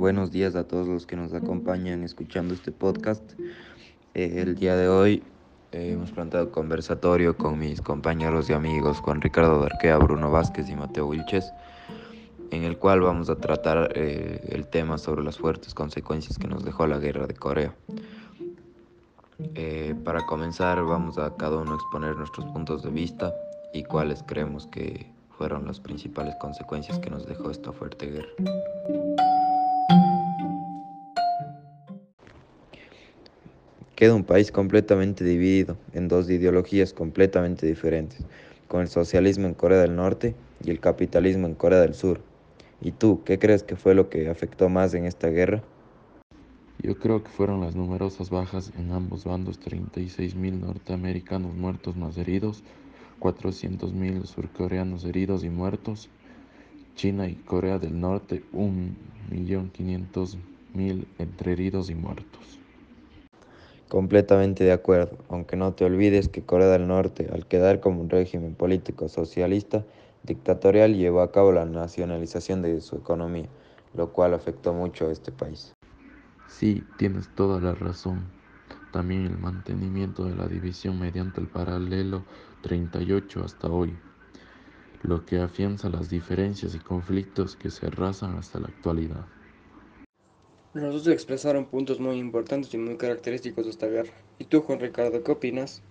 buenos días a todos los que nos acompañan escuchando este podcast. Eh, el día de hoy eh, hemos planteado conversatorio con mis compañeros y amigos Juan Ricardo Darquea, Bruno Vázquez y Mateo Wilches, en el cual vamos a tratar eh, el tema sobre las fuertes consecuencias que nos dejó la guerra de Corea. para comenzar vamos a cada uno exponer nuestros puntos de vista y cuáles creemos que fueron las principales consecuencias que nos dejó esta fuerte guerra. Queda un país completamente dividido en dos ideologías completamente diferentes, con el socialismo en Corea del Norte y el capitalismo en Corea del Sur. ¿Y tú, qué crees que fue lo que afectó más en esta guerra? Yo creo que fueron las numerosas bajas en ambos bandos, 36.000 norteamericanos muertos más heridos, 400.000 surcoreanos heridos y muertos. China y Corea del Norte, 1.500.000 entre heridos y muertos. Completamente de acuerdo, aunque no te olvides que Corea del Norte, al quedar como un régimen político socialista, dictatorial, llevó a cabo la nacionalización de su economía, lo cual afectó mucho a este país. Sí, tienes toda la razón. También el mantenimiento de la división mediante el paralelo 38 hasta hoy, lo que afianza las diferencias y conflictos que se arrasan hasta la actualidad. Los dos expresaron puntos muy importantes y muy característicos de esta guerra. ¿Y tú, Juan Ricardo, qué opinas?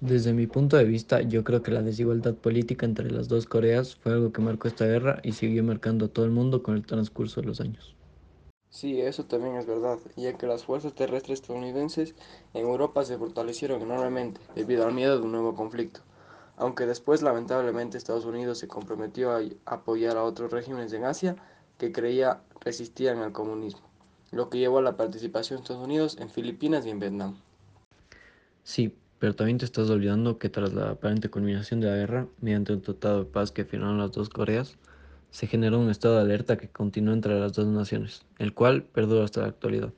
Desde mi punto de vista, yo creo que la desigualdad política entre las dos Coreas fue algo que marcó esta guerra y siguió marcando a todo el mundo con el transcurso de los años. Sí, eso también es verdad, ya que las fuerzas terrestres estadounidenses en Europa se fortalecieron enormemente debido al miedo de un nuevo conflicto, aunque después lamentablemente Estados Unidos se comprometió a apoyar a otros regímenes en Asia que creía resistían al comunismo, lo que llevó a la participación de Estados Unidos en Filipinas y en Vietnam. Sí, pero también te estás olvidando que tras la aparente culminación de la guerra, mediante un tratado de paz que firmaron las dos Coreas, se generó un estado de alerta que continuó entre las dos naciones, el cual perdura hasta la actualidad.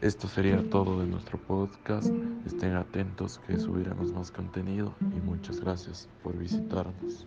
Esto sería todo de nuestro podcast. Estén atentos que subiremos más contenido y muchas gracias por visitarnos.